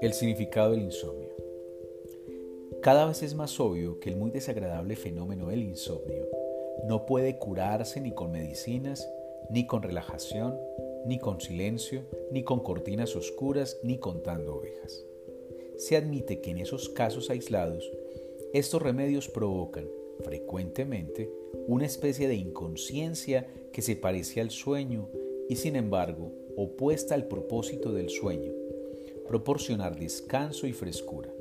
El significado del insomnio. Cada vez es más obvio que el muy desagradable fenómeno del insomnio no puede curarse ni con medicinas, ni con relajación, ni con silencio, ni con cortinas oscuras, ni contando ovejas. Se admite que en esos casos aislados, estos remedios provocan, frecuentemente, una especie de inconsciencia que se parece al sueño y sin embargo opuesta al propósito del sueño, proporcionar descanso y frescura.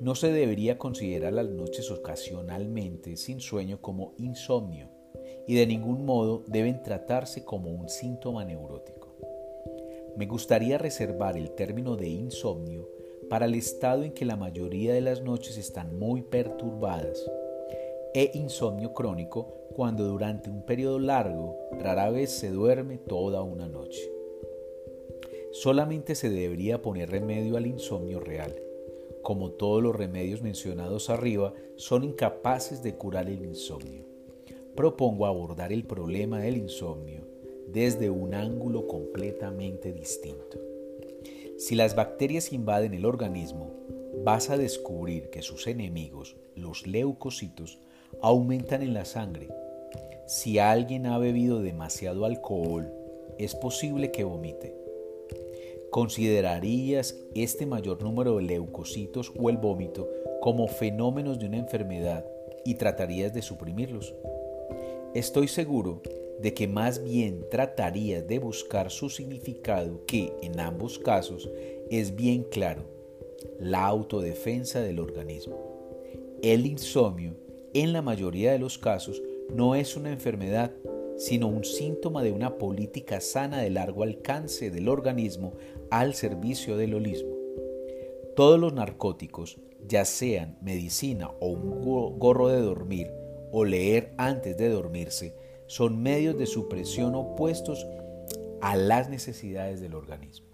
No se debería considerar las noches ocasionalmente sin sueño como insomnio y de ningún modo deben tratarse como un síntoma neurótico. Me gustaría reservar el término de insomnio para el estado en que la mayoría de las noches están muy perturbadas e insomnio crónico cuando durante un periodo largo rara vez se duerme toda una noche. Solamente se debería poner remedio al insomnio real. Como todos los remedios mencionados arriba, son incapaces de curar el insomnio. Propongo abordar el problema del insomnio desde un ángulo completamente distinto. Si las bacterias invaden el organismo, vas a descubrir que sus enemigos, los leucocitos, aumentan en la sangre. Si alguien ha bebido demasiado alcohol, es posible que vomite. ¿Considerarías este mayor número de leucocitos o el vómito como fenómenos de una enfermedad y tratarías de suprimirlos? Estoy seguro de que más bien tratarías de buscar su significado que en ambos casos es bien claro, la autodefensa del organismo. El insomnio, en la mayoría de los casos, no es una enfermedad, sino un síntoma de una política sana de largo alcance del organismo al servicio del holismo. Todos los narcóticos, ya sean medicina o un gorro de dormir o leer antes de dormirse, son medios de supresión opuestos a las necesidades del organismo.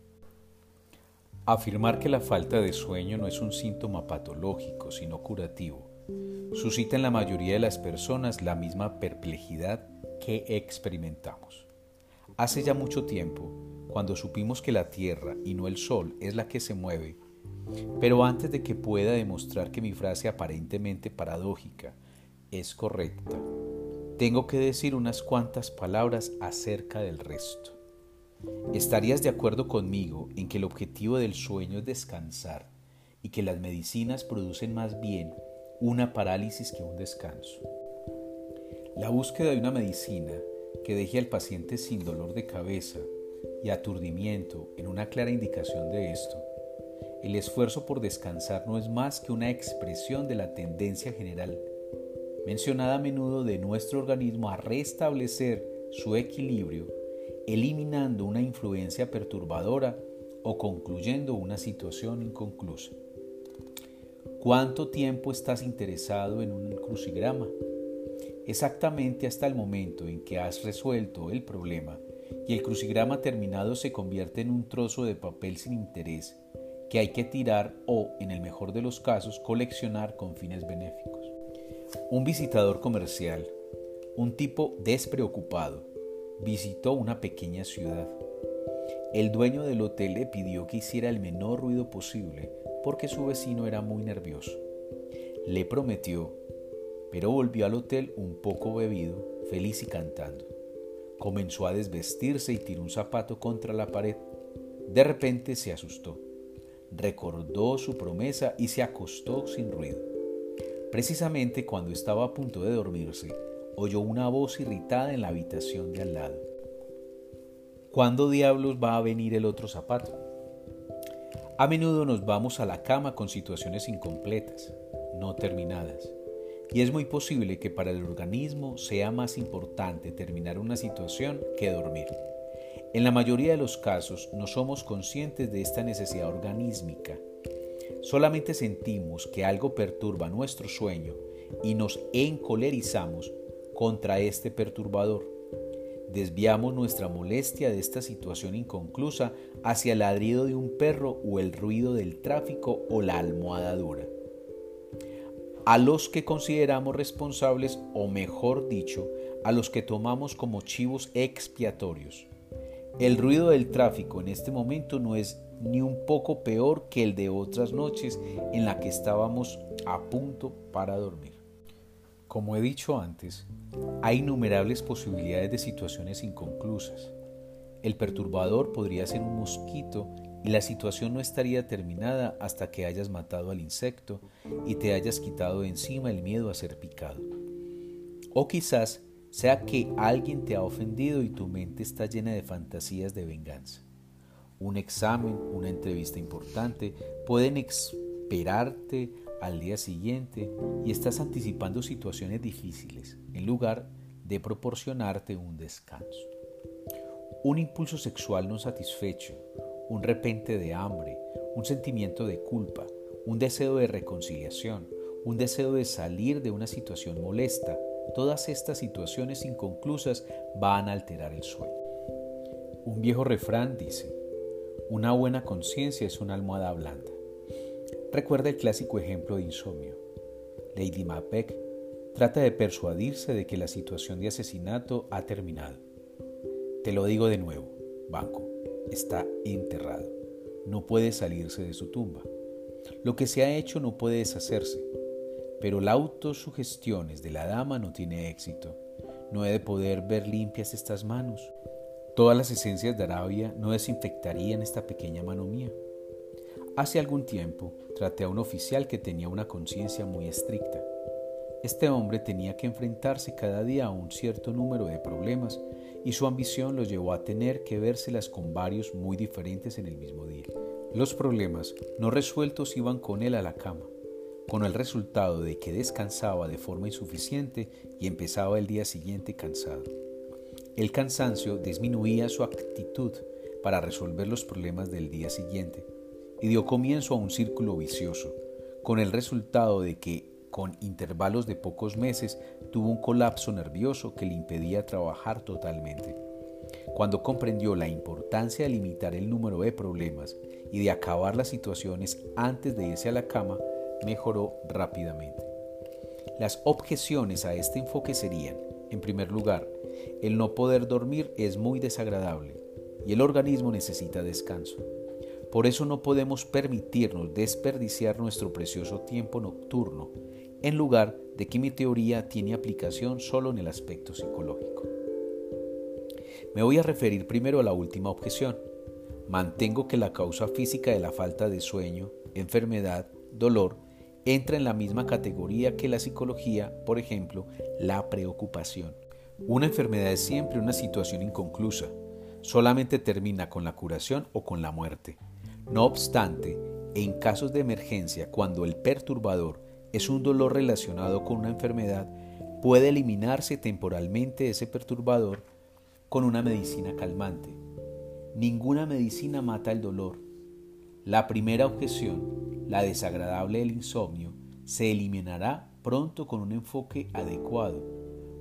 Afirmar que la falta de sueño no es un síntoma patológico, sino curativo, suscita en la mayoría de las personas la misma perplejidad que experimentamos. Hace ya mucho tiempo, cuando supimos que la Tierra y no el Sol es la que se mueve, pero antes de que pueda demostrar que mi frase aparentemente paradójica es correcta, tengo que decir unas cuantas palabras acerca del resto. ¿Estarías de acuerdo conmigo en que el objetivo del sueño es descansar y que las medicinas producen más bien una parálisis que un descanso? La búsqueda de una medicina que deje al paciente sin dolor de cabeza y aturdimiento en una clara indicación de esto, el esfuerzo por descansar no es más que una expresión de la tendencia general mencionada a menudo de nuestro organismo a restablecer su equilibrio, eliminando una influencia perturbadora o concluyendo una situación inconclusa. ¿Cuánto tiempo estás interesado en un crucigrama? Exactamente hasta el momento en que has resuelto el problema y el crucigrama terminado se convierte en un trozo de papel sin interés que hay que tirar o, en el mejor de los casos, coleccionar con fines benéficos. Un visitador comercial, un tipo despreocupado, visitó una pequeña ciudad. El dueño del hotel le pidió que hiciera el menor ruido posible porque su vecino era muy nervioso. Le prometió, pero volvió al hotel un poco bebido, feliz y cantando. Comenzó a desvestirse y tiró un zapato contra la pared. De repente se asustó. Recordó su promesa y se acostó sin ruido. Precisamente cuando estaba a punto de dormirse, oyó una voz irritada en la habitación de al lado. ¿Cuándo diablos va a venir el otro zapato? A menudo nos vamos a la cama con situaciones incompletas, no terminadas, y es muy posible que para el organismo sea más importante terminar una situación que dormir. En la mayoría de los casos no somos conscientes de esta necesidad organísmica Solamente sentimos que algo perturba nuestro sueño y nos encolerizamos contra este perturbador. Desviamos nuestra molestia de esta situación inconclusa hacia el ladrido de un perro o el ruido del tráfico o la almohada dura. A los que consideramos responsables, o mejor dicho, a los que tomamos como chivos expiatorios. El ruido del tráfico en este momento no es ni un poco peor que el de otras noches en la que estábamos a punto para dormir. Como he dicho antes, hay innumerables posibilidades de situaciones inconclusas. El perturbador podría ser un mosquito y la situación no estaría terminada hasta que hayas matado al insecto y te hayas quitado de encima el miedo a ser picado. O quizás sea que alguien te ha ofendido y tu mente está llena de fantasías de venganza. Un examen, una entrevista importante pueden esperarte al día siguiente y estás anticipando situaciones difíciles en lugar de proporcionarte un descanso. Un impulso sexual no satisfecho, un repente de hambre, un sentimiento de culpa, un deseo de reconciliación, un deseo de salir de una situación molesta, todas estas situaciones inconclusas van a alterar el sueño. Un viejo refrán dice, una buena conciencia es una almohada blanda. Recuerda el clásico ejemplo de insomnio. Lady Macbeth trata de persuadirse de que la situación de asesinato ha terminado. Te lo digo de nuevo, Banco, está enterrado. No puede salirse de su tumba. Lo que se ha hecho no puede deshacerse. Pero la autosugestiones de la dama no tiene éxito. No he de poder ver limpias estas manos. Todas las esencias de Arabia no desinfectarían esta pequeña mano mía. Hace algún tiempo traté a un oficial que tenía una conciencia muy estricta. Este hombre tenía que enfrentarse cada día a un cierto número de problemas y su ambición lo llevó a tener que vérselas con varios muy diferentes en el mismo día. Los problemas no resueltos iban con él a la cama con el resultado de que descansaba de forma insuficiente y empezaba el día siguiente cansado. El cansancio disminuía su actitud para resolver los problemas del día siguiente y dio comienzo a un círculo vicioso, con el resultado de que, con intervalos de pocos meses, tuvo un colapso nervioso que le impedía trabajar totalmente. Cuando comprendió la importancia de limitar el número de problemas y de acabar las situaciones antes de irse a la cama, mejoró rápidamente. Las objeciones a este enfoque serían, en primer lugar, el no poder dormir es muy desagradable y el organismo necesita descanso. Por eso no podemos permitirnos desperdiciar nuestro precioso tiempo nocturno, en lugar de que mi teoría tiene aplicación solo en el aspecto psicológico. Me voy a referir primero a la última objeción. Mantengo que la causa física de la falta de sueño, enfermedad, dolor, entra en la misma categoría que la psicología, por ejemplo, la preocupación. Una enfermedad es siempre una situación inconclusa, solamente termina con la curación o con la muerte. No obstante, en casos de emergencia, cuando el perturbador es un dolor relacionado con una enfermedad, puede eliminarse temporalmente ese perturbador con una medicina calmante. Ninguna medicina mata el dolor. La primera objeción la desagradable del insomnio se eliminará pronto con un enfoque adecuado.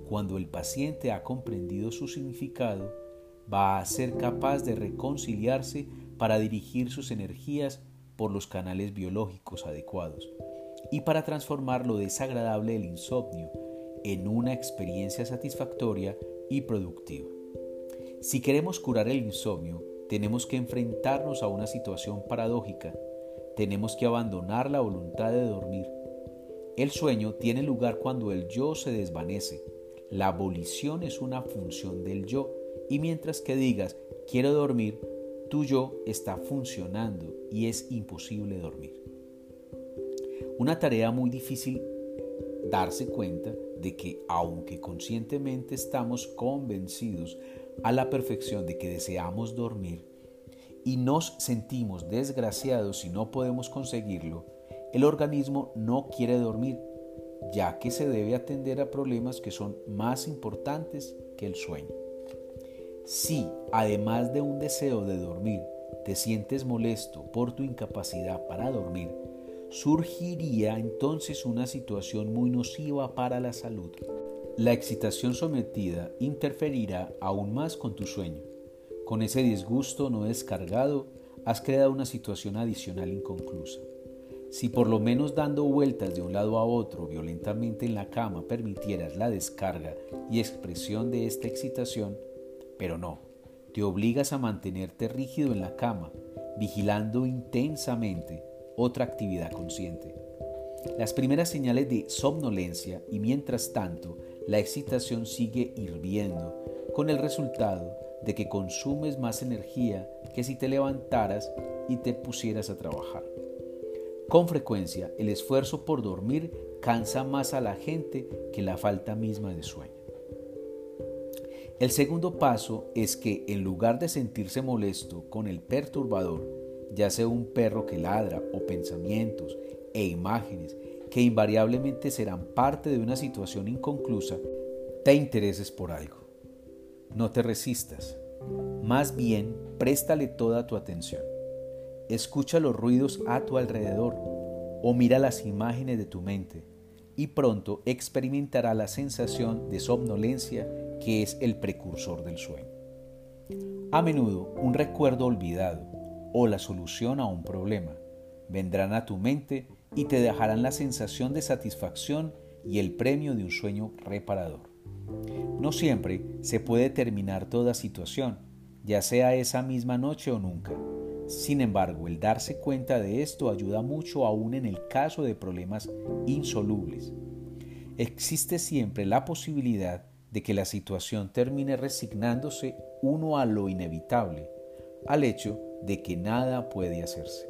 Cuando el paciente ha comprendido su significado, va a ser capaz de reconciliarse para dirigir sus energías por los canales biológicos adecuados y para transformar lo desagradable del insomnio en una experiencia satisfactoria y productiva. Si queremos curar el insomnio, tenemos que enfrentarnos a una situación paradójica tenemos que abandonar la voluntad de dormir. El sueño tiene lugar cuando el yo se desvanece. La abolición es una función del yo y mientras que digas quiero dormir, tu yo está funcionando y es imposible dormir. Una tarea muy difícil darse cuenta de que aunque conscientemente estamos convencidos a la perfección de que deseamos dormir, y nos sentimos desgraciados si no podemos conseguirlo, el organismo no quiere dormir, ya que se debe atender a problemas que son más importantes que el sueño. Si, además de un deseo de dormir, te sientes molesto por tu incapacidad para dormir, surgiría entonces una situación muy nociva para la salud. La excitación sometida interferirá aún más con tu sueño con ese disgusto no descargado, has creado una situación adicional inconclusa. Si por lo menos dando vueltas de un lado a otro violentamente en la cama permitieras la descarga y expresión de esta excitación, pero no, te obligas a mantenerte rígido en la cama, vigilando intensamente otra actividad consciente. Las primeras señales de somnolencia y mientras tanto la excitación sigue hirviendo, con el resultado de que consumes más energía que si te levantaras y te pusieras a trabajar. Con frecuencia, el esfuerzo por dormir cansa más a la gente que la falta misma de sueño. El segundo paso es que en lugar de sentirse molesto con el perturbador, ya sea un perro que ladra o pensamientos e imágenes que invariablemente serán parte de una situación inconclusa, te intereses por algo. No te resistas, más bien préstale toda tu atención. Escucha los ruidos a tu alrededor o mira las imágenes de tu mente y pronto experimentará la sensación de somnolencia que es el precursor del sueño. A menudo un recuerdo olvidado o la solución a un problema vendrán a tu mente y te dejarán la sensación de satisfacción y el premio de un sueño reparador. No siempre se puede terminar toda situación, ya sea esa misma noche o nunca. Sin embargo, el darse cuenta de esto ayuda mucho aún en el caso de problemas insolubles. Existe siempre la posibilidad de que la situación termine resignándose uno a lo inevitable, al hecho de que nada puede hacerse.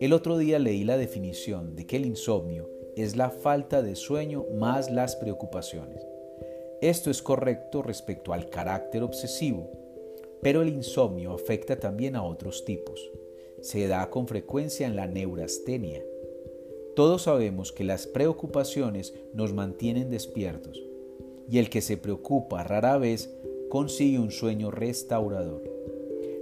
El otro día leí la definición de que el insomnio es la falta de sueño más las preocupaciones. Esto es correcto respecto al carácter obsesivo, pero el insomnio afecta también a otros tipos. Se da con frecuencia en la neurastenia. Todos sabemos que las preocupaciones nos mantienen despiertos, y el que se preocupa rara vez consigue un sueño restaurador.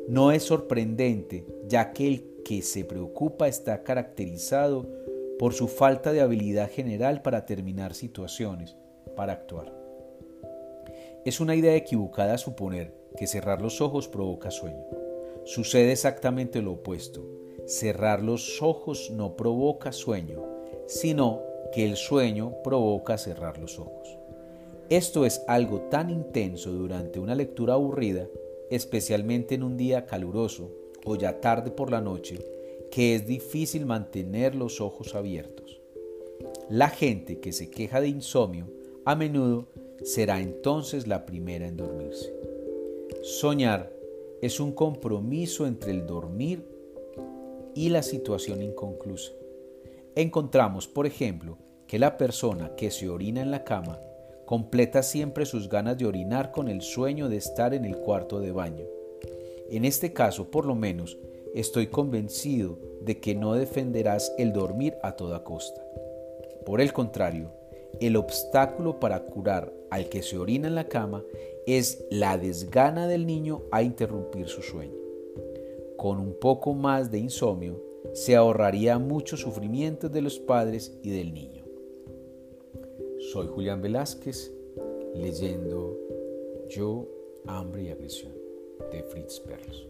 No es sorprendente, ya que el que se preocupa está caracterizado por su falta de habilidad general para terminar situaciones, para actuar. Es una idea equivocada suponer que cerrar los ojos provoca sueño. Sucede exactamente lo opuesto. Cerrar los ojos no provoca sueño, sino que el sueño provoca cerrar los ojos. Esto es algo tan intenso durante una lectura aburrida, especialmente en un día caluroso o ya tarde por la noche, que es difícil mantener los ojos abiertos. La gente que se queja de insomnio a menudo será entonces la primera en dormirse. Soñar es un compromiso entre el dormir y la situación inconclusa. Encontramos, por ejemplo, que la persona que se orina en la cama completa siempre sus ganas de orinar con el sueño de estar en el cuarto de baño. En este caso, por lo menos, estoy convencido de que no defenderás el dormir a toda costa. Por el contrario, el obstáculo para curar al que se orina en la cama es la desgana del niño a interrumpir su sueño. Con un poco más de insomnio, se ahorraría mucho sufrimiento de los padres y del niño. Soy Julián Velázquez leyendo Yo, Hambre y Agresión de Fritz Perls.